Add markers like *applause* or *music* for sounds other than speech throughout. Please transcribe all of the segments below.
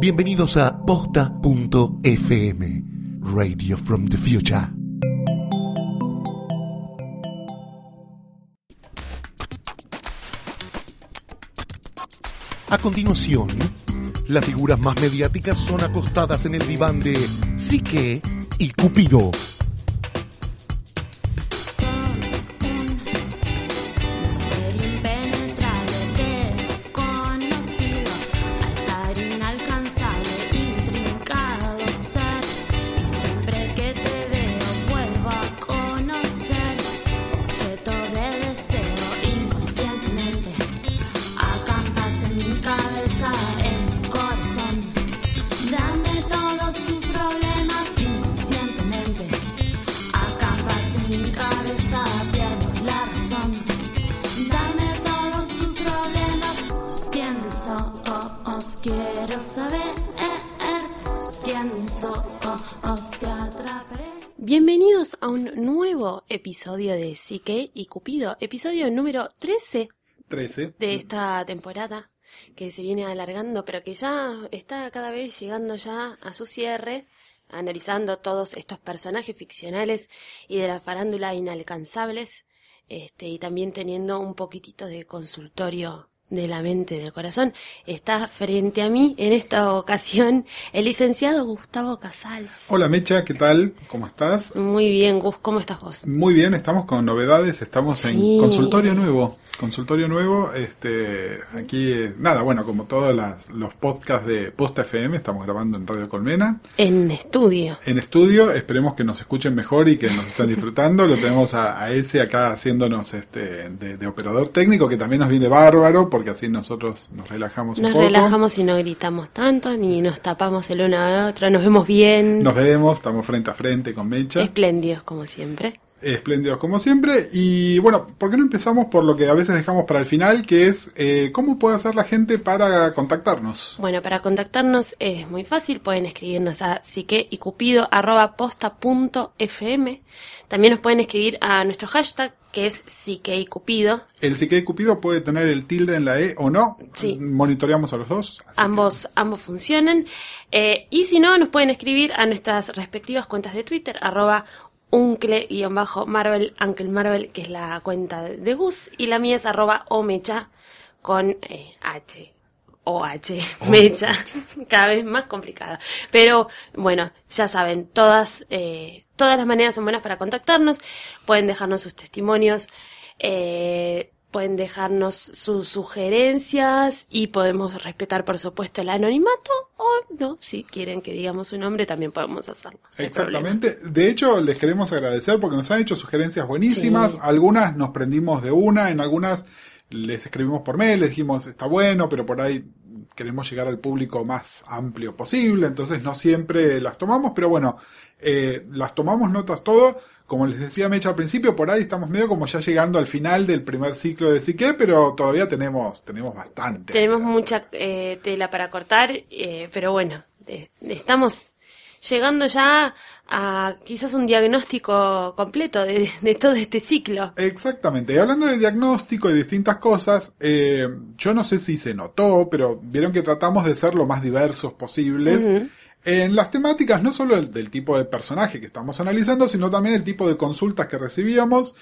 Bienvenidos a posta.fm, Radio from the Future. A continuación, las figuras más mediáticas son acostadas en el diván de Psique y Cupido. Bienvenidos a un nuevo episodio de Psique y Cupido, episodio número 13 13. de esta temporada que se viene alargando, pero que ya está cada vez llegando ya a su cierre, analizando todos estos personajes ficcionales y de la farándula inalcanzables, este, y también teniendo un poquitito de consultorio de la mente del corazón. Está frente a mí en esta ocasión el licenciado Gustavo Casals. Hola Mecha, ¿qué tal? ¿Cómo estás? Muy bien, Gus, ¿cómo estás vos? Muy bien, estamos con novedades, estamos en Sí. consultorio nuevo. Consultorio nuevo, este, aquí, eh, nada, bueno, como todos las- los podcasts de Posta FM, estamos grabando en Radio Colmena. En estudio. En estudio, esperemos que nos escuchen mejor y que nos estén disfrutando. Lo tenemos a, a ese acá haciéndonos este de, de operador técnico, que también nos viene bárbaro, porque así nosotros nos relajamos un Nos poco. relajamos y no gritamos tanto, ni nos tapamos el uno al otro, nos vemos bien. Nos vemos, estamos frente a frente con Mecha. Espléndidos, como siempre. Espléndidos como siempre. Y bueno, ¿por qué no empezamos por lo que a veces dejamos para el final, que es eh, cómo puede hacer la gente para contactarnos? Bueno, para contactarnos es muy fácil, pueden escribirnos a psique y cupido arroba posta punto fm. También nos pueden escribir a nuestro hashtag, que es psique y cupido. El psique Cupido puede tener el tilde en la E o no. Sí. Monitoreamos a los dos. Ambos, ambos funcionan. Eh, y si no, nos pueden escribir a nuestras respectivas cuentas de Twitter, arroba uncle-marvel, Uncle Marvel, que es la cuenta de Gus, y la mía es arroba omecha con eh, H. O H, mecha, *laughs* cada vez más complicada. Pero bueno, ya saben, todas, eh, todas las maneras son buenas para contactarnos. Pueden dejarnos sus testimonios, eh, pueden dejarnos sus sugerencias y podemos respetar, por supuesto, el anonimato o no, si quieren que digamos su nombre también podemos hacerlo. no hay problema. Exactamente. De hecho, les queremos agradecer porque nos han hecho sugerencias buenísimas. Algunas nos prendimos de una, en algunas les escribimos por mail, les dijimos está bueno, pero por ahí queremos llegar al público más amplio posible, entonces no siempre las tomamos, pero bueno, eh, las tomamos notas todo. Como les decía Mecha al principio, por ahí estamos medio como ya llegando al final del primer ciclo de Psique, pero todavía tenemos, tenemos bastante. Tenemos mucha eh, tela para cortar, eh, pero bueno, estamos llegando ya a quizás un diagnóstico completo de, de todo este ciclo. Exactamente. Y hablando de diagnóstico y distintas cosas, eh, yo no sé si se notó, pero vieron que tratamos de ser lo más diversos posibles. En las temáticas, no solo el- del tipo de personaje que estamos analizando, sino también el tipo de consultas que recibíamos,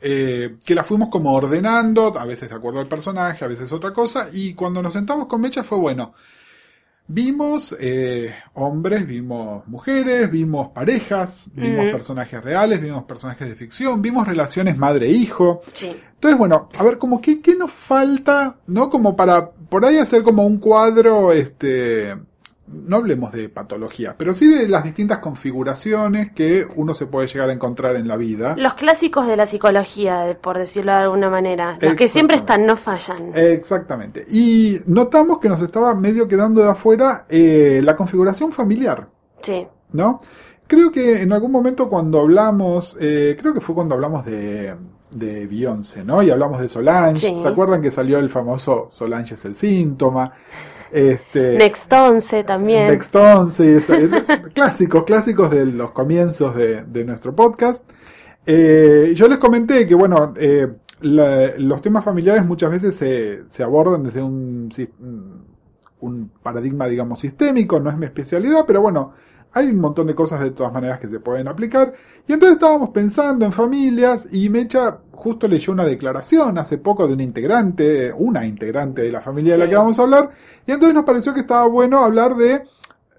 eh, que las fuimos como ordenando, a veces de acuerdo al personaje, a veces otra cosa, y cuando nos sentamos con Mecha fue bueno. Vimos eh, hombres, vimos mujeres, vimos parejas, vimos personajes reales, vimos personajes de ficción, vimos relaciones madre-hijo. Sí. Entonces, bueno, a ver, como qué, qué nos falta, ¿no? Como para por ahí hacer como un cuadro, este, no hablemos de patología, pero sí de las distintas configuraciones que uno se puede llegar a encontrar en la vida. Los clásicos de la psicología, por decirlo de alguna manera. Los que siempre están, no fallan. Exactamente. Y notamos que nos estaba medio quedando de afuera eh, la configuración familiar. Sí. ¿no? Creo que en algún momento cuando hablamos, eh, creo que fue cuando hablamos de, de Beyoncé, ¿no? Y hablamos de Solange. Sí. ¿Se acuerdan que salió el famoso Solange es el síntoma? Este, Next 11 también. Next 11, esa- eh, *laughs* clásicos, clásicos de los comienzos de, de nuestro podcast. Eh, yo les comenté que, bueno, eh, la- los temas familiares muchas veces se, se abordan desde un paradigma, digamos, sistémico, no es mi especialidad, pero bueno, hay un montón de cosas de todas maneras que se pueden aplicar. Y entonces estábamos pensando en familias y Mecha justo leyó una declaración hace poco de un integrante, una integrante de la familia de la que vamos a hablar, y entonces nos pareció que estaba bueno hablar de,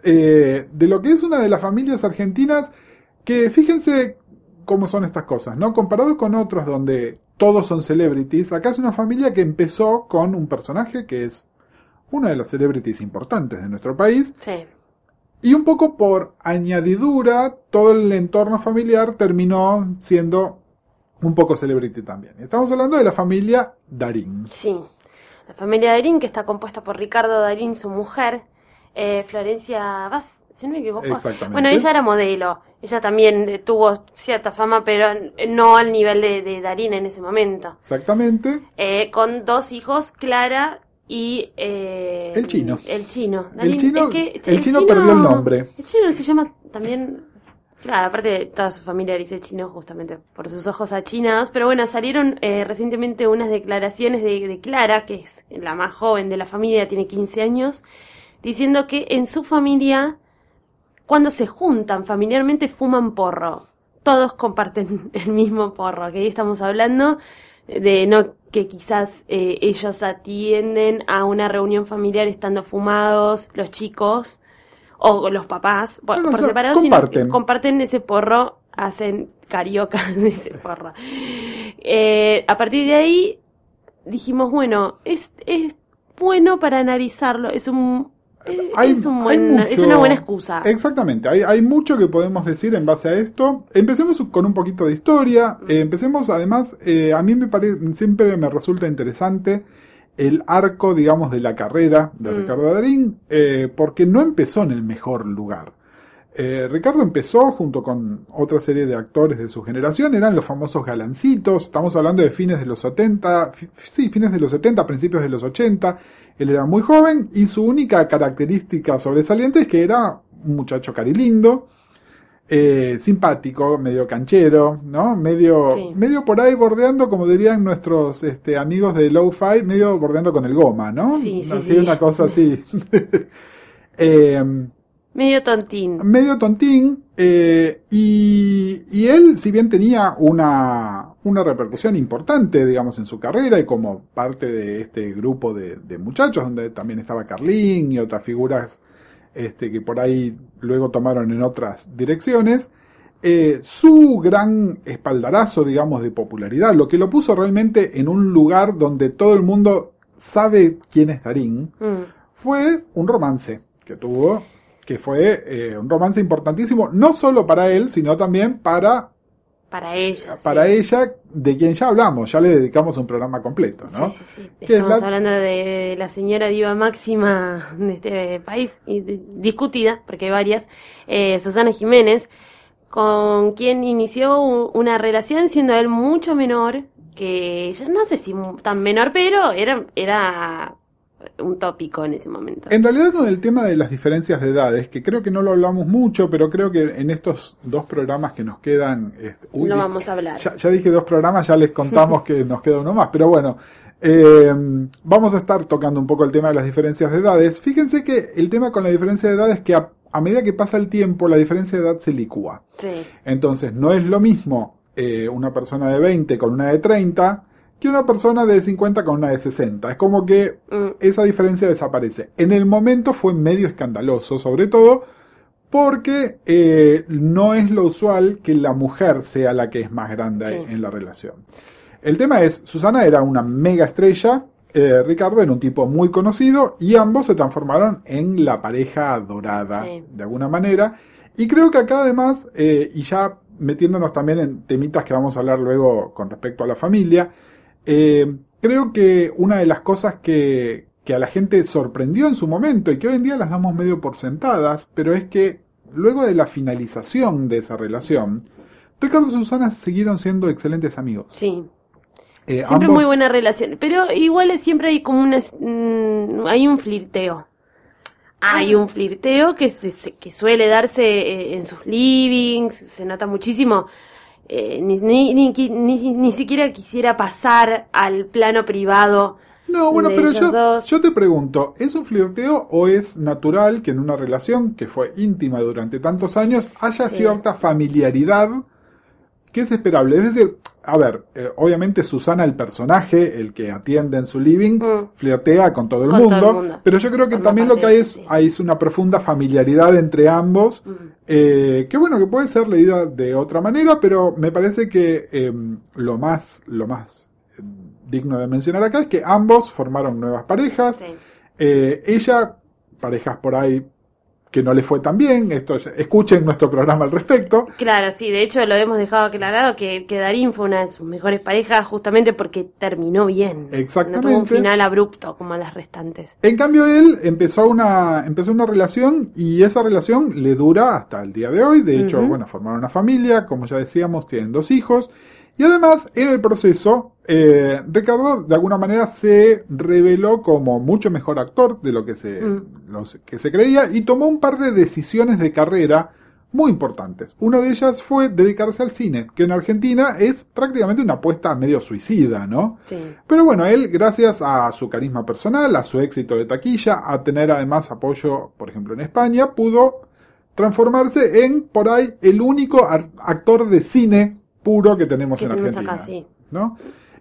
eh, de lo que es una de las familias argentinas que fíjense cómo son estas cosas, ¿no? Comparado con otros donde todos son celebrities, acá es una familia que empezó con un personaje que es una de las celebrities importantes de nuestro país, Sí. y un poco por añadidura, todo el entorno familiar terminó siendo un poco celebrity también. Estamos hablando de la familia Darín. Sí. La familia Darín, que está compuesta por Ricardo Darín, su mujer, eh, Florencia Vaz, si no me equivoco. Exactamente. Bueno, ella era modelo. Ella también eh, tuvo cierta fama, pero eh, no al nivel de, de Darín en ese momento. Exactamente. Eh, con dos hijos, Clara y... eh, El chino. El chino. El chino- el chino perdió el nombre. El chino se llama también... Claro, aparte toda su familia dice chino justamente por sus ojos achinados. Pero bueno, salieron eh, recientemente unas declaraciones de, de Clara, que es la más joven de la familia, tiene 15 años, diciendo que en su familia, cuando se juntan familiarmente, fuman porro. Todos comparten *laughs* el mismo porro, que ahí estamos hablando de no que quizás eh, ellos atienden a una reunión familiar estando fumados, los chicos o los papás, por, por separado, sino que comparten. comparten ese porro, hacen carioca *laughs* de ese porro. Eh, a partir de ahí dijimos, bueno, es, es bueno para analizarlo, es un, eh, Hay- es, un buen- es una buena excusa. Exactamente, hay, hay mucho que podemos decir en base a esto. Empecemos con un poquito de historia. Eh, empecemos, además, eh, a mí me parece, siempre me resulta interesante el arco, digamos, de la carrera de Mm. Ricardo Darín, eh, porque no empezó en el mejor lugar. Eh, Ricardo empezó junto con otra serie de actores de su generación, eran los famosos galancitos, estamos hablando de fines de los 70, fi- sí, fines de los 70, principios de los 80, él era muy joven y su única característica sobresaliente es que era un muchacho carilindo, eh, simpático, medio canchero, ¿no? Medio, Sí. medio por ahí bordeando, como dirían nuestros este, amigos de Lo-Fi, medio bordeando con el goma, ¿no? Sí, sí, Así, sí. una cosa así. *laughs* Em, Medio tontín. medio tontín, eh, y, y él, si bien tenía una, una repercusión importante, digamos, en su carrera y como parte de este grupo de, de muchachos, donde también estaba Carlín y otras figuras este, que por ahí luego tomaron en otras direcciones, eh, su gran espaldarazo, digamos, de popularidad, lo que lo puso realmente en un lugar donde todo el mundo sabe quién es Darín, Mm. fue un romance que tuvo, que fue eh, un romance importantísimo, no solo para él, sino también para, Para ella. para sí. ella, de quien ya hablamos, ya le dedicamos un programa completo, ¿no? Sí, sí, sí. Es Estamos la- hablando de la señora diva máxima de este país, discutida, porque hay varias, eh, Susana Jiménez, con quien inició una relación siendo él mucho menor que ella, no sé si tan menor, pero era, era un tópico en ese momento. En realidad con el tema de las diferencias de edades, que creo que no lo hablamos mucho, pero creo que en estos dos programas que nos quedan... este, uy, di- vamos a hablar. Ya, ya dije dos programas, ya les contamos *laughs* que nos queda uno más, pero bueno, eh, vamos a estar tocando un poco el tema de las diferencias de edades. Fíjense que el tema con la diferencia de edades es que a, a medida que pasa el tiempo, la diferencia de edad se licúa. Sí, Entonces, no es lo mismo eh, una persona de 20 con una de 30 que una persona de 50 con una de 60. Es como que Mm, esa diferencia desaparece. En el momento fue medio escandaloso, sobre todo porque eh, no es lo usual que la mujer sea la que es más grande Sí. en la relación. El tema es, Susana era una mega estrella, eh, Ricardo era un tipo muy conocido y ambos se transformaron en la pareja dorada Sí. de alguna manera. Y creo que acá además, eh, y ya metiéndonos también en temitas que vamos a hablar luego con respecto a la familia, eh, creo que una de las cosas que, que a la gente sorprendió en su momento y que hoy en día las damos medio por sentadas, pero es que luego de la finalización de esa relación, Ricardo y Susana siguieron siendo excelentes amigos. sí. Eh, Siempre ambos- muy buena relación. Pero igual siempre hay como una... mm, hay un flirteo. Hay Ah. un flirteo que, se- se- que suele darse eh, en sus livings, se nota muchísimo. Eh, ni, ni, ni, ni- ni siquiera quisiera pasar al plano privado No, bueno, de pero ellos yo, dos. yo te pregunto, ¿es un flirteo o es natural que en una relación que fue íntima durante tantos años haya Sí. cierta familiaridad que es esperable? Es decir, a ver, eh, obviamente Susana, el personaje, el que atiende en su living, Mm. flirtea con todo el, Con mundo, todo el mundo. pero yo creo que también lo que hay es, sí. hay es una profunda familiaridad entre ambos, eh, que bueno, que puede ser leída de otra manera, pero me parece que eh, lo más, lo más eh, digno de mencionar acá es que ambos formaron nuevas parejas, Sí. eh, ella, parejas por ahí que no le fue tan bien, esto, escuchen nuestro programa al respecto, Claro, sí, de hecho lo hemos dejado aclarado que, que Darín fue una de sus mejores parejas justamente porque terminó bien. Exactamente. No tuvo un final abrupto como las restantes. En cambio, él empezó una, empezó una relación y esa relación le dura hasta el día de hoy. De hecho, bueno, formaron una familia, como ya decíamos, tienen dos hijos. Y además, en el proceso, eh, Ricardo de alguna manera se reveló como mucho mejor actor de lo que se, Mm. los- que se creía y tomó un par de decisiones de carrera muy importantes. Una de ellas fue dedicarse al cine, que en Argentina es prácticamente una apuesta medio suicida, ¿no? Sí. Pero bueno, él, gracias a su carisma personal, a su éxito de taquilla, a tener además apoyo, por ejemplo, en España, pudo transformarse en, por ahí, el único actor de cine puro que tenemos Que en tenemos Argentina. acá, sí. ¿no?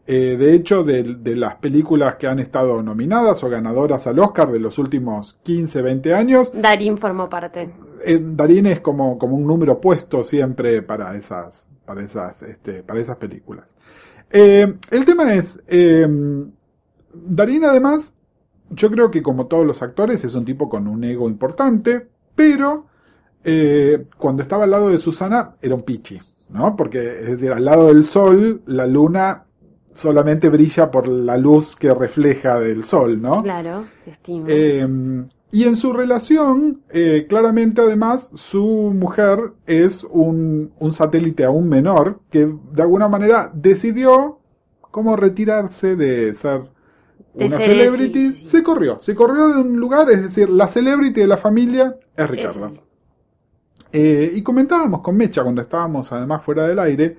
Eh, de hecho, de, de las películas que han estado nominadas o ganadoras al Oscar de los últimos 15, 20 años, Darín formó parte. eh, Darín es como, como un número puesto siempre para esas, para esas, este, para esas películas. Eh, el tema es, Darín además, yo creo que como todos los actores es un tipo con un ego importante, pero cuando estaba al lado de Susana era un pichi, ¿no? Porque, es decir, al lado del sol, la luna solamente brilla por la luz que refleja del sol, ¿no? Claro, estimo. Eh, y en su relación, eh, claramente además, su mujer es un, un satélite aún menor que de alguna manera decidió como retirarse de ser De una ser, celebrity. sí, sí, sí. Se corrió, se corrió de un lugar, es decir, la celebrity de la familia es Ricardo. Es. Eh, y comentábamos con Mecha cuando estábamos además fuera del aire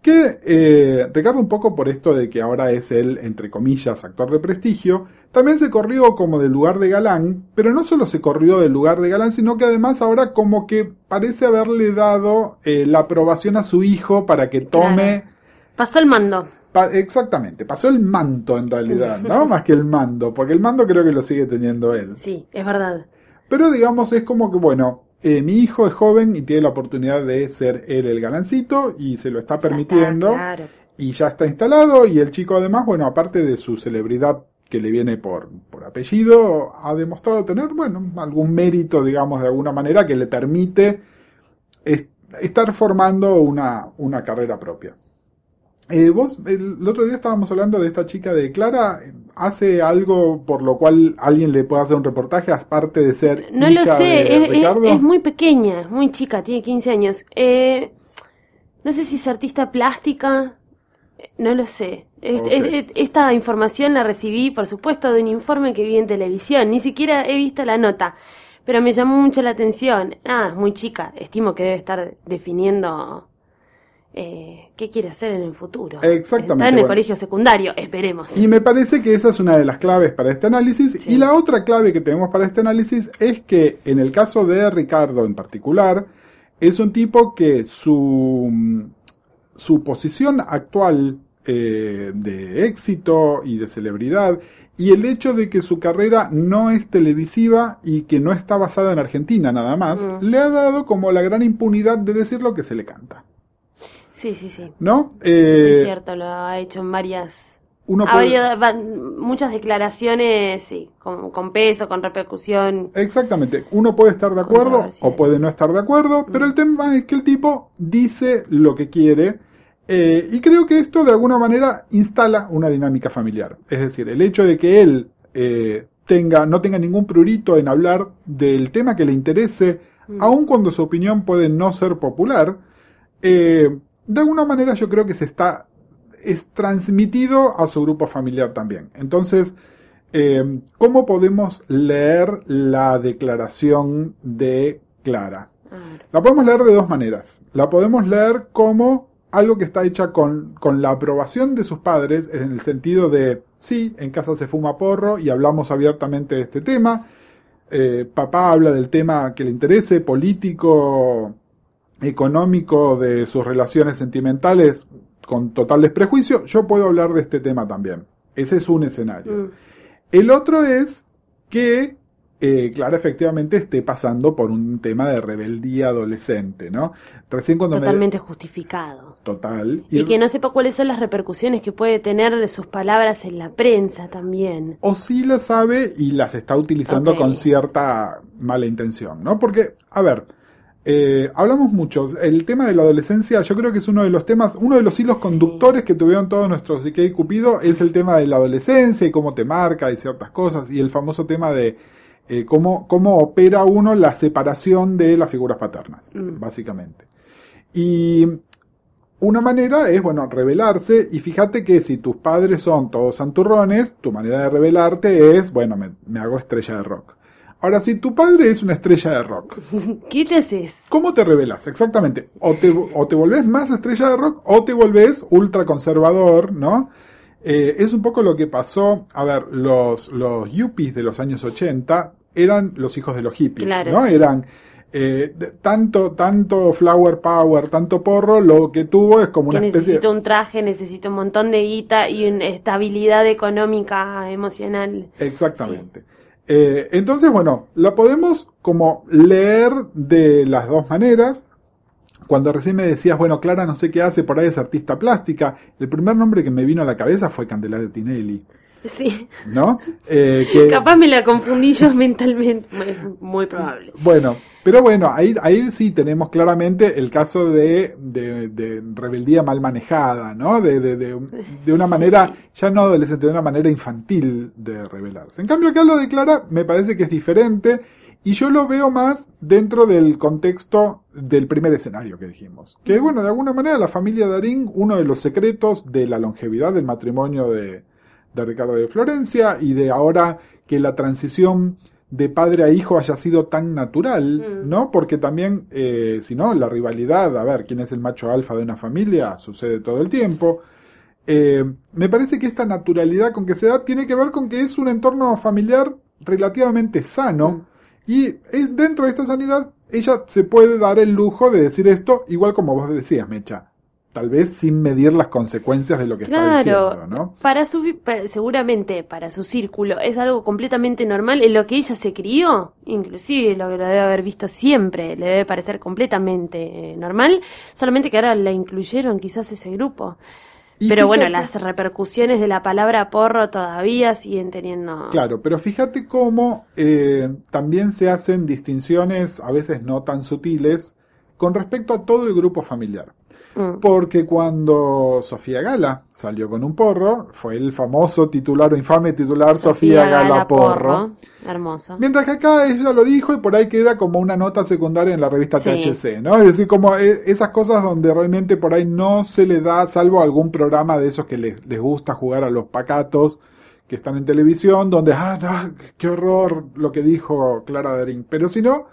que eh, Ricardo un poco por esto de que ahora es el, entre comillas, actor de prestigio, también se corrió como del lugar de galán, pero no solo se corrió del lugar de galán, sino que además ahora como que parece haberle dado eh, la aprobación a su hijo para que tome... Claro. Pasó el mando. Pa- exactamente, pasó el manto en realidad, ¿no? *laughs* Más que el mando, porque el mando creo que lo sigue teniendo él. Sí, es verdad. Pero digamos, es como que, bueno, eh, mi hijo es joven y tiene la oportunidad de ser él el galancito y se lo está Ya está, permitiendo claro. y ya está instalado y el chico además, bueno, aparte de su celebridad que le viene por, por apellido, ha demostrado tener, bueno, algún mérito, digamos, de alguna manera que le permite es- estar formando una, una carrera propia. Eh, vos, el, el otro día estábamos hablando de esta chica de Clara, ¿hace algo por lo cual alguien le pueda hacer un reportaje aparte de ser No hija lo sé, de es, es- Ricardo? es muy pequeña, es muy chica, tiene 15 años. Eh, no sé si es artista plástica, no lo sé. Es- es- es- esta información la recibí, por supuesto, de un informe que vi en televisión, ni siquiera he visto la nota, pero me llamó mucho la atención. Ah, es muy chica, estimo que debe estar definiendo eh, qué quiere hacer en el futuro. Exactamente, Está en el bueno. colegio secundario, esperemos. Y me parece que esa es una de las claves para este análisis. Sí. Y la otra clave que tenemos para este análisis es que en el caso de Ricardo en particular, es un tipo que su, su posición actual eh, de éxito y de celebridad y el hecho de que su carrera no es televisiva y que no está basada en Argentina nada más, Mm. le ha dado como la gran impunidad de decir lo que se le canta. Sí, sí, sí. ¿No? Es Eh, cierto, lo ha hecho en varias uno Ha puede- habido van- muchas declaraciones, sí, con, con peso, con repercusión. Exactamente, uno puede estar de acuerdo o puede no estar de acuerdo, pero el tema es que el tipo dice lo que quiere eh, y creo que esto de alguna manera instala una dinámica familiar. Es decir, el hecho de que él eh, tenga, no tenga ningún prurito en hablar del tema que le interese, aun cuando su opinión puede no ser popular, eh, de alguna manera yo creo que se está es transmitido a su grupo familiar también. Entonces, eh, ¿cómo podemos leer la declaración de Clara? La podemos leer de dos maneras. La podemos leer como algo que está hecha con, con la aprobación de sus padres, en el sentido de, sí, en casa se fuma porro y hablamos abiertamente de este tema. Eh, papá habla del tema que le interese, político, económico, de sus relaciones sentimentales, con total desprejuicio. Yo puedo hablar de este tema también. Ese es un escenario. Mm. El otro es que, eh, Clara efectivamente esté pasando por un tema de rebeldía adolescente, ¿no? Recién cuando Totalmente justificado. Total. Y que no sepa cuáles son las repercusiones que puede tener de sus palabras en la prensa también. O sí las sabe y las está utilizando con cierta mala intención, ¿no? Porque, a ver, eh, hablamos mucho. El tema de la adolescencia, yo creo que es uno de los temas, uno de los hilos conductores que tuvieron todos nuestros Psique y Cupido, es el tema de la adolescencia y cómo te marca y ciertas cosas, y el famoso tema de eh, cómo, cómo opera uno la separación de las figuras paternas, Mm. básicamente. Y una manera es, bueno, rebelarse y fíjate que si tus padres son todos santurrones, tu manera de rebelarte es, bueno, me, me hago estrella de rock. Ahora, si tu padre es una estrella de rock, *laughs* ¿Qué te haces? ¿cómo te rebelas? Exactamente. O te, o te volvés más estrella de rock o te volvés ultra conservador, ¿no? Eh, es un poco lo que pasó, a ver, los, los yuppies de los años 80 eran los hijos de los hippies, Claro, ¿no? sí. Eran eh, tanto, tanto flower power, tanto porro, lo que tuvo es como Que una especie necesito un traje, necesito un montón de guita y una estabilidad económica, emocional. Exactamente. Eh, entonces, bueno, la podemos como leer de las dos maneras. Cuando recién me decías, bueno, Clara no sé qué hace, por ahí es artista plástica, el primer nombre que me vino a la cabeza fue Candelaria Tinelli, Sí, ¿no? Eh, que- *laughs* capaz me la confundí yo mentalmente, muy, probable. Bueno, pero bueno, ahí, ahí sí tenemos claramente el caso de, de, de rebeldía mal manejada, ¿no? De, de, de, una manera, ya no adolescente, de una manera infantil de rebelarse. En cambio, acá lo de Clara me parece que es diferente y yo lo veo más dentro del contexto del primer escenario que dijimos. Que bueno, de alguna manera la familia Darín, uno de los secretos de la longevidad del matrimonio de, de Ricardo de Florencia y de ahora que la transición de padre a hijo haya sido tan natural, Mm. ¿no? Porque también, eh, si no, la rivalidad, a ver, quién es el macho alfa de una familia, sucede todo el tiempo. Eh, me parece que esta naturalidad con que se da tiene que ver con que es un entorno familiar relativamente sano y eh, dentro de esta sanidad ella se puede dar el lujo de decir esto, igual como vos decías, Mecha, tal vez sin medir las consecuencias de lo que está diciendo, ¿no? para su, seguramente para su círculo es algo completamente normal en lo que ella se crió, inclusive lo que lo debe haber visto siempre, le debe parecer completamente eh, normal, solamente que ahora la incluyeron quizás ese grupo. Y Pero bueno, las repercusiones de la palabra porro todavía siguen teniendo... Claro, pero fíjate cómo eh, también se hacen distinciones, a veces no tan sutiles, con respecto a todo el grupo familiar. Mm. Porque cuando Sofía Gala salió con un porro, fue el famoso titular o infame titular Sofía, Gala, porro. Hermoso. Mientras que acá ella lo dijo y por ahí queda como una nota secundaria en la revista Sí. THC, ¿no? Es decir, como eh, esas cosas donde realmente por ahí no se le da, salvo algún programa de esos que les, les gusta jugar a los pacatos que están en televisión, donde, ah, no, qué horror lo que dijo Clara Darín. Pero si no,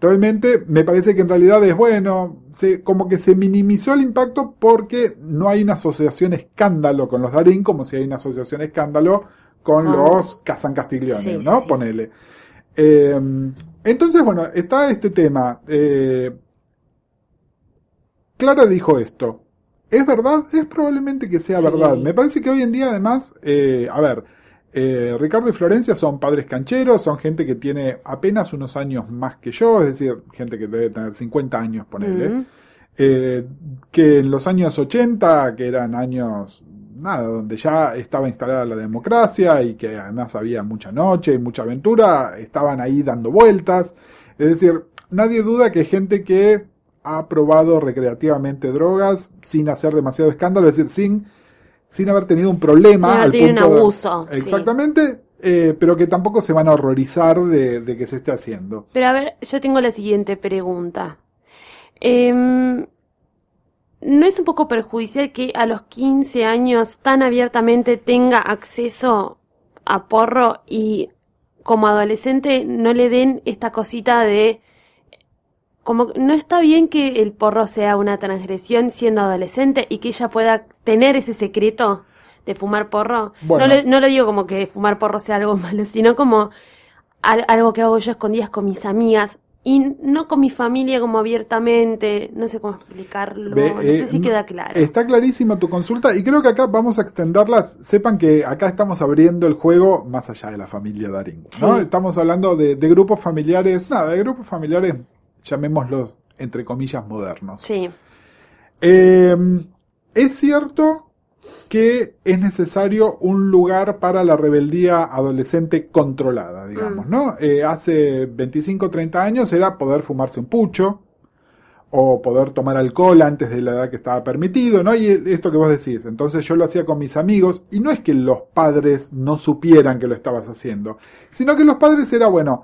realmente me parece que en realidad es bueno, se, como que se minimizó el impacto porque no hay una asociación escándalo con los Darín como si hay una asociación escándalo con los Kazan Castiglione, sí, ¿no? sí. Ponele. Eh, entonces, bueno, está este tema. Eh, Clara dijo esto. ¿Es verdad? Es probablemente que sea Sí. verdad. Me parece que hoy en día, además, eh, a ver, eh, Ricardo y Florencia son padres cancheros, son gente que tiene apenas unos años más que yo, es decir, gente que debe tener 50 años, ponele. Mm. Eh, que en los años 80, que eran años, nada, donde ya estaba instalada la democracia y que además había mucha noche y mucha aventura, estaban ahí dando vueltas. Es decir, nadie duda que hay gente que ha probado recreativamente drogas sin hacer demasiado escándalo, es decir, sin, sin haber tenido un problema. Sin haber tenido un de- abuso, sí. Exactamente, eh, pero que tampoco se van a horrorizar de, de que se esté haciendo. Pero a ver, yo tengo la siguiente pregunta. Em, ¿No es un poco perjudicial que a los 15 años tan abiertamente tenga acceso a porro y como adolescente no le den esta cosita de como no está bien que el porro sea una transgresión siendo adolescente y que ella pueda tener ese secreto de fumar porro. Bueno. No, le- no digo como que fumar porro sea algo *laughs* malo, sino como al- algo que hago yo escondidas con mis amigas y no con mi familia como abiertamente, no sé cómo explicarlo, Ve, no eh, sé si no- queda claro. Está clarísima tu consulta y creo que acá vamos a extenderlas. Sepan que acá estamos abriendo el juego más allá de la familia Darín. ¿no? Sí. Estamos hablando de, de grupos familiares, nada, de grupos familiares, llamémoslos entre comillas modernos. Sí, Eh, es cierto que es necesario un lugar para la rebeldía adolescente controlada, digamos, Mm. ¿no? Eh, hace 25, 30 años era poder fumarse un pucho o poder tomar alcohol antes de la edad que estaba permitido, ¿no? Y esto que vos decís, entonces yo lo hacía con mis amigos y no es que los padres no supieran que lo estabas haciendo, sino que los padres era, bueno,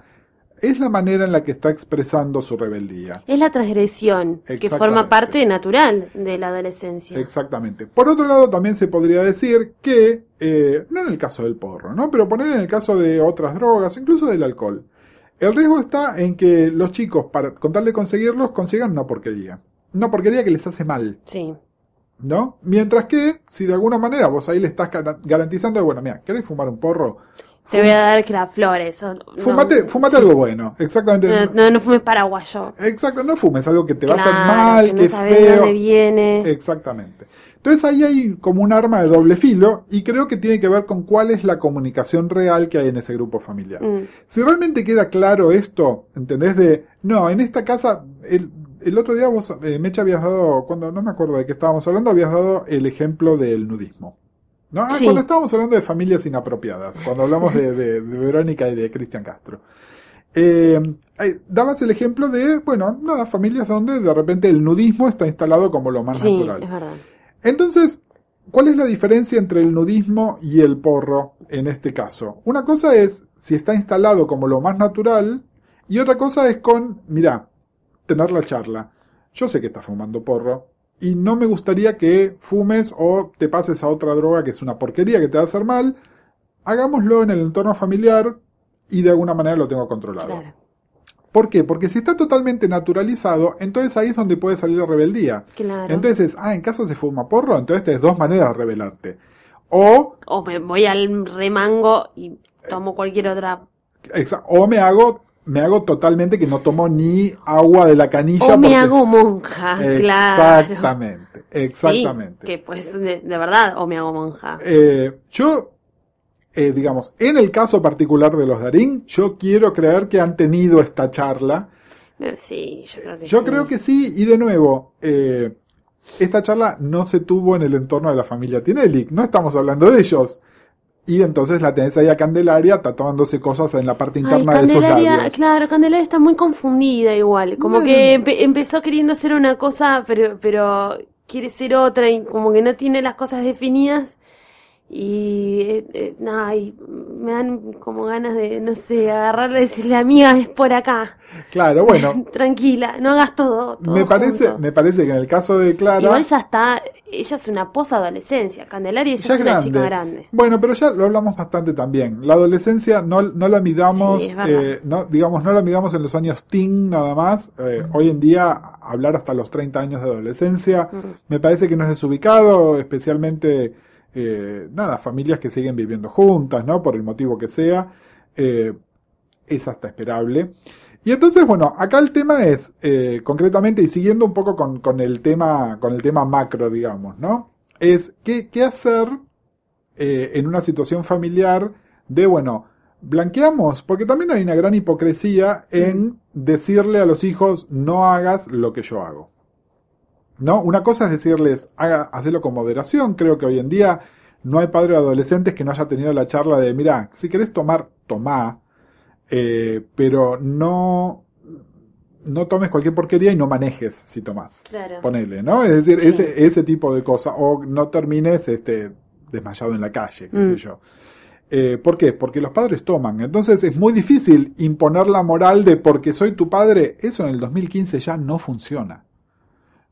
es la manera en la que está expresando su rebeldía. es la transgresión que forma parte natural de la adolescencia. Exactamente. Por otro lado, también se podría decir que, eh, no en el caso del porro, ¿no? Pero poner en el caso de otras drogas, incluso del alcohol. El riesgo está en que los chicos, para con tal de conseguirlos, consigan una porquería. Una porquería que les hace mal, Sí, ¿no? Mientras que, si de alguna manera vos ahí le estás gar- garantizando, bueno, mira, ¿querés fumar un porro? Te voy a dar que las flores. o- no, Fumate, fumate sí. algo bueno. Exactamente. No, no, no fumes paraguayo. Exacto, no fumes algo que te va a hacer mal, que no que es sabes feo. dónde viene. Exactamente. Entonces ahí hay como un arma de doble filo y creo que tiene que ver con cuál es la comunicación real que hay en ese grupo familiar. Mm. Si realmente queda claro esto, ¿entendés? De, no, en esta casa, el, el otro día vos, eh, Mecha, habías dado, cuando no me acuerdo de qué estábamos hablando, habías dado el ejemplo del nudismo. ¿No? Ah, Sí. Cuando estábamos hablando de familias inapropiadas, cuando hablamos de, de- de Verónica y de Cristian Castro. Eh, dabas el ejemplo de, bueno, nada, familias donde de repente el nudismo está instalado como lo más Sí, natural. es verdad. Entonces, ¿cuál es la diferencia entre el nudismo y el porro en este caso? Una cosa es si está instalado como lo más natural y otra cosa es con, mira, tener la charla. Yo sé que estás fumando porro y no me gustaría que fumes o te pases a otra droga que es una porquería que te va a hacer mal. Hagámoslo en el entorno familiar y de alguna manera lo tengo controlado. Claro. ¿Por qué? Porque si está totalmente naturalizado, entonces ahí es donde puede salir la rebeldía. Claro. Entonces, ah, en casa se fuma porro, entonces tienes dos maneras de rebelarte. O, O me voy al remango y tomo cualquier otra. o me hago, me hago totalmente que no tomo ni agua de la canilla. O me hago monja, claro. Exactamente, exactamente. Sí, que pues de, de verdad, o me hago monja. Eh, yo, eh, digamos, en el caso particular de los Darín, yo quiero creer que han tenido esta charla. Eh, Sí, yo creo que Yo sí. creo que sí, y de nuevo, eh, esta charla no se tuvo en el entorno de la familia Tinelli, no estamos hablando de ellos. Y entonces la tenés ahí a Candelaria tatuándose cosas en la parte Ay, interna de sus Candelaria, labios. claro, Candelaria está muy confundida igual. Como que empe- empezó queriendo ser una cosa, pero, pero quiere ser otra y como que no tiene las cosas definidas. Y eh, eh, nada, y me dan como ganas de, no sé, agarrarle y decirle, amiga, es por acá. Claro, bueno, *laughs* Tranquila, no hagas todo. todo me parece, junto. me parece que en el caso de Clara. Igual ya está, ella es una posadolescencia. Candelaria ya es una chica grande. Bueno, pero ya lo hablamos bastante también. La adolescencia no, no la midamos, Sí, eh, no, digamos, no la midamos en los años teen nada más. Eh, Hoy en día, hablar hasta los 30 años de adolescencia me parece que no es desubicado, especialmente, eh, nada, familias que siguen viviendo juntas, ¿no? Por el motivo que sea. eh, es hasta esperable. Y entonces, bueno, acá el tema es, eh, concretamente, y siguiendo un poco con, con el tema, con el tema macro, digamos, ¿no? Es qué, qué hacer en una situación familiar de, bueno, blanqueamos, porque también hay una gran hipocresía en decirle a los hijos, no hagas lo que yo hago. ¿No? Una cosa es decirles, haga, hacelo con moderación. Creo que hoy en día no hay padre de adolescentes que no haya tenido la charla de, mira, si querés tomar, tomá, eh, pero no, no tomes cualquier porquería y no manejes si tomás. Claro. Ponele, ¿no? Es decir, Sí. ese, ese tipo de cosas. O no termines este, desmayado en la calle, qué sé Mm. yo. Eh, ¿Por qué? Porque los padres toman. Entonces es muy difícil imponer la moral de porque soy tu padre. Eso en el 2015 ya no funciona.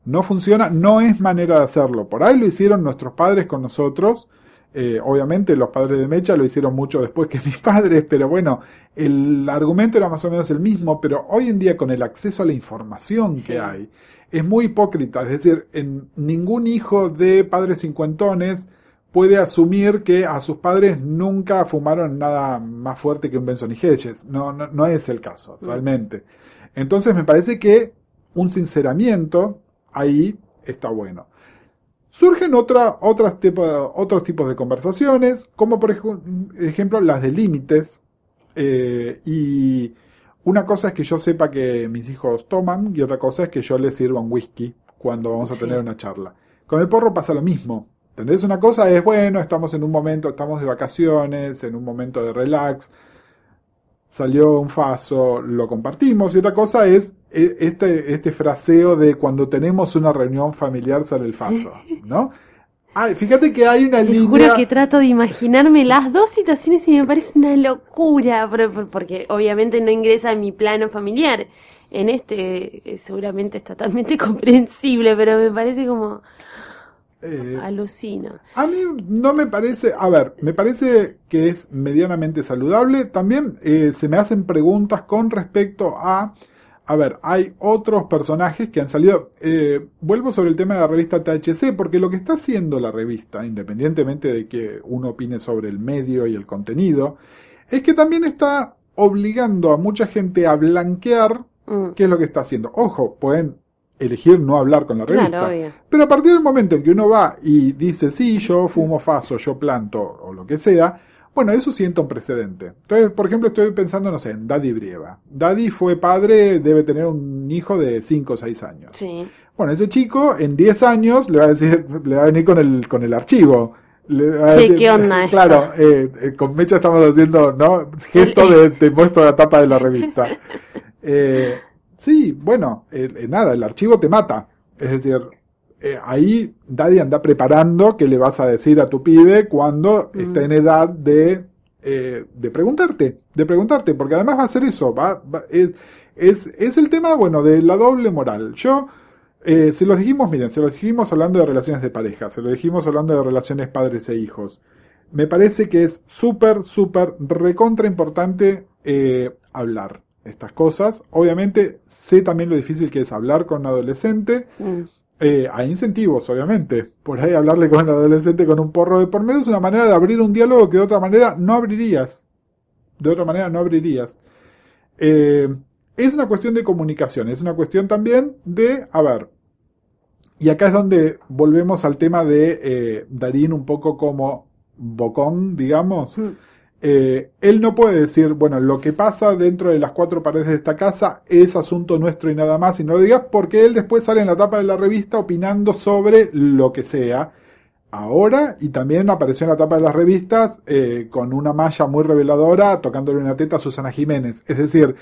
No funciona, no es manera de hacerlo. Por ahí lo hicieron nuestros padres con nosotros. Eh, obviamente los padres de Mecha lo hicieron mucho después que *laughs* mis padres, pero bueno, el argumento era más o menos el mismo, pero hoy en día con el acceso a la información Sí. que hay, es muy hipócrita. Es decir, en ningún hijo de padres cincuentones puede asumir que a sus padres nunca fumaron nada más fuerte que un Benson y Hedges. No, no, no es el caso, realmente. Entonces me parece que un sinceramiento ahí está bueno. Surgen otra, otras tipo- otros tipos de conversaciones, como por ej- ejemplo las de límites. eh, y una cosa es que yo sepa que mis hijos toman y otra cosa es que yo les sirva un whisky cuando vamos a Sí. tener una charla. Con el porro pasa lo mismo. ¿Entendés? Una cosa es, bueno, estamos en un momento, estamos de vacaciones, en un momento de relax, salió un faso, lo compartimos, y otra cosa es eh, este, este fraseo de cuando tenemos una reunión familiar sale el faso, *laughs* ¿no? Ay, fíjate que hay una Te línea... juro que trato de imaginarme las dos situaciones y me parece una locura, porque obviamente no ingresa en mi plano familiar. En este eh, seguramente es totalmente *laughs* comprensible, pero me parece como eh, alucino. A mí no me parece, a ver, me parece que es medianamente saludable. También eh, se me hacen preguntas con respecto a, a ver, hay otros personajes que han salido. eh, vuelvo sobre el tema de la revista THC, porque lo que está haciendo la revista, independientemente de que uno opine sobre el medio y el contenido, es que también está obligando a mucha gente a blanquear Mm, qué es lo que está haciendo. Ojo, pueden elegir no hablar con la Claro, revista. obvio. Pero a partir del momento en que uno va y dice, sí, yo fumo faso, yo planto, o lo que sea, bueno, eso sienta un precedente. Entonces, por ejemplo, estoy pensando, no sé, en Daddy Brieva. Daddy fue padre, debe tener un hijo de 5 o 6 años. Sí. Bueno, ese chico en 10 años le va a decir, *laughs* le va a venir con el, con el archivo. Le va a Sí, ¿qué onda *laughs* esto? Claro, eh, eh, con Mecha estamos haciendo, ¿no? Gesto de *laughs* te muestro la tapa de la revista. Eh, sí, bueno, eh, eh, nada, el archivo te mata. Es decir, eh, ahí Daddy anda preparando qué le vas a decir a tu pibe cuando está en edad de, eh, de preguntarte, de preguntarte, porque además va a ser eso, va, va- es, es, es el tema, bueno, de la doble moral. Yo, eh, se los dijimos, miren, se los dijimos hablando de relaciones de pareja, se lo dijimos hablando de relaciones padres e hijos. Me parece que es súper, súper, recontra importante eh, hablar estas cosas. Obviamente, sé también lo difícil que es hablar con un adolescente. Mm. Eh, hay incentivos, obviamente. Por ahí hablarle con un adolescente con un porro de por medio es una manera de abrir un diálogo que de otra manera no abrirías. De otra manera no abrirías. Eh, es una cuestión de comunicación, es una cuestión también de, a ver, y acá es donde volvemos al tema de eh, Darín un poco como bocón, digamos. Mm. Eh, él no puede decir, bueno, lo que pasa dentro de las cuatro paredes de esta casa es asunto nuestro y nada más, y no lo digas porque él después sale en la tapa de la revista opinando sobre lo que sea. Ahora, y también apareció en la tapa de las revistas eh, con una malla muy reveladora tocándole una teta a Susana Jiménez. Es decir,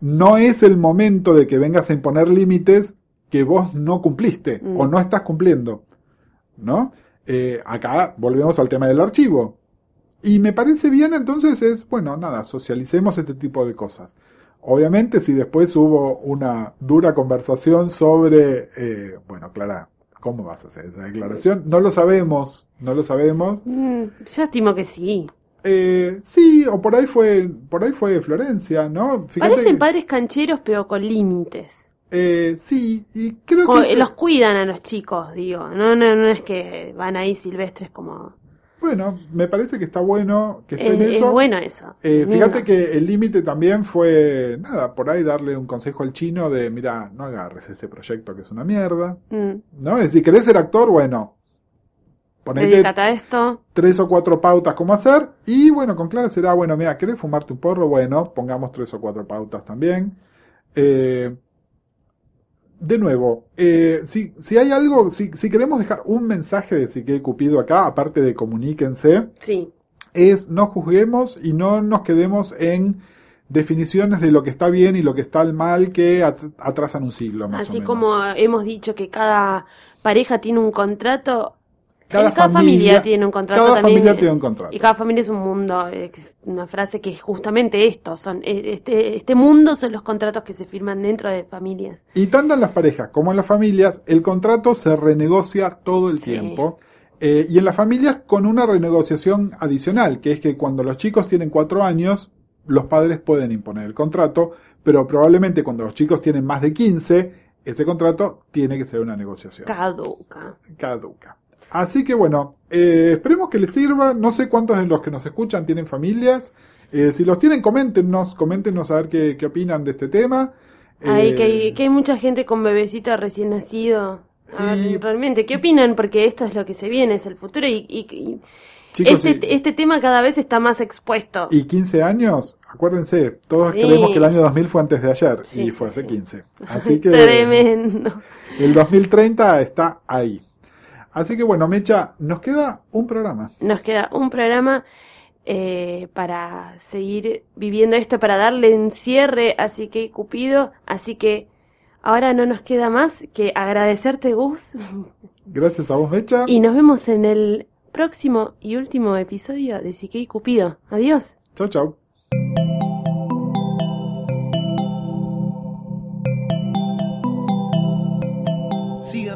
no es el momento de que vengas a imponer límites que vos no cumpliste Mm. o no estás cumpliendo. ¿No? Eh, acá volvemos al tema del archivo. Y me parece bien, entonces es, bueno, nada, socialicemos este tipo de cosas. Obviamente, si después hubo una dura conversación sobre, eh, bueno, Clara, ¿cómo vas a hacer esa declaración? No lo sabemos, no lo sabemos. Mm, yo estimo que sí. Eh, sí, o por ahí fue, por ahí fue Florencia, ¿no? Fíjate Parecen que- padres cancheros, pero con límites. eh, sí, y creo Como- que... se- los cuidan a los chicos, digo. No, no, no es que van ahí silvestres como. Bueno, me parece que está bueno que esté Es, en es eso. bueno eso. Eh, fíjate que el límite también fue, nada, por ahí darle un consejo al chino de, mira, no agarres ese proyecto que es una mierda, Mm, ¿no? Es decir, querés ser actor, bueno, ponete a esto. tres o cuatro pautas cómo hacer, y bueno, con Clara será, bueno, mira, ¿querés fumarte un porro? Bueno, pongamos tres o cuatro pautas también. Eh, de nuevo, eh, si, si hay algo, si, si queremos dejar un mensaje de Sique Cupido acá, aparte de comuníquense, Sí. es no juzguemos y no nos quedemos en definiciones de lo que está bien y lo que está mal que at- atrasan un siglo más o Así menos. como hemos dicho que cada pareja tiene un contrato. Cada cada familia, familia- tiene un contrato cada también. familia tiene un contrato. Y cada familia es un mundo. eh, es una frase que es justamente esto. Son, eh, este, este mundo son los contratos que se firman dentro de familias. Y tanto en las parejas como en las familias, el contrato se renegocia todo el Sí. tiempo. Eh, y en las familias con una renegociación adicional, que es que cuando los chicos tienen cuatro años, los padres pueden imponer el contrato, pero probablemente cuando los chicos tienen más de 15, ese contrato tiene que ser una negociación. Caduca. Caduca. Así que bueno, eh, esperemos que les sirva. No sé cuántos de los que nos escuchan tienen familias. Eh, si los tienen, coméntenos, coméntenos a ver qué, qué opinan de este tema. Ay, Eh, que, hay, que hay mucha gente con bebecito recién nacido. A ver, Y- realmente, ¿qué opinan? Porque esto es lo que se viene, es el futuro y, y- y Chicos, este, y- este tema cada vez está más expuesto. Y 15 años, acuérdense, todos Sí. creemos que el año 2000 fue antes de ayer Sí, y sí, fue hace sí. 15. *laughs* Así que Tremendo. el 2030 está ahí. Así que bueno, Mecha, nos queda un programa. Nos queda un programa eh, para seguir viviendo esto, para darle un cierre, así que Cupido, así que ahora no nos queda más que agradecerte Gus *laughs* Gracias a vos, Mecha. y nos vemos en el próximo y último episodio de Sique y Cupido. Adiós. Chau, chau.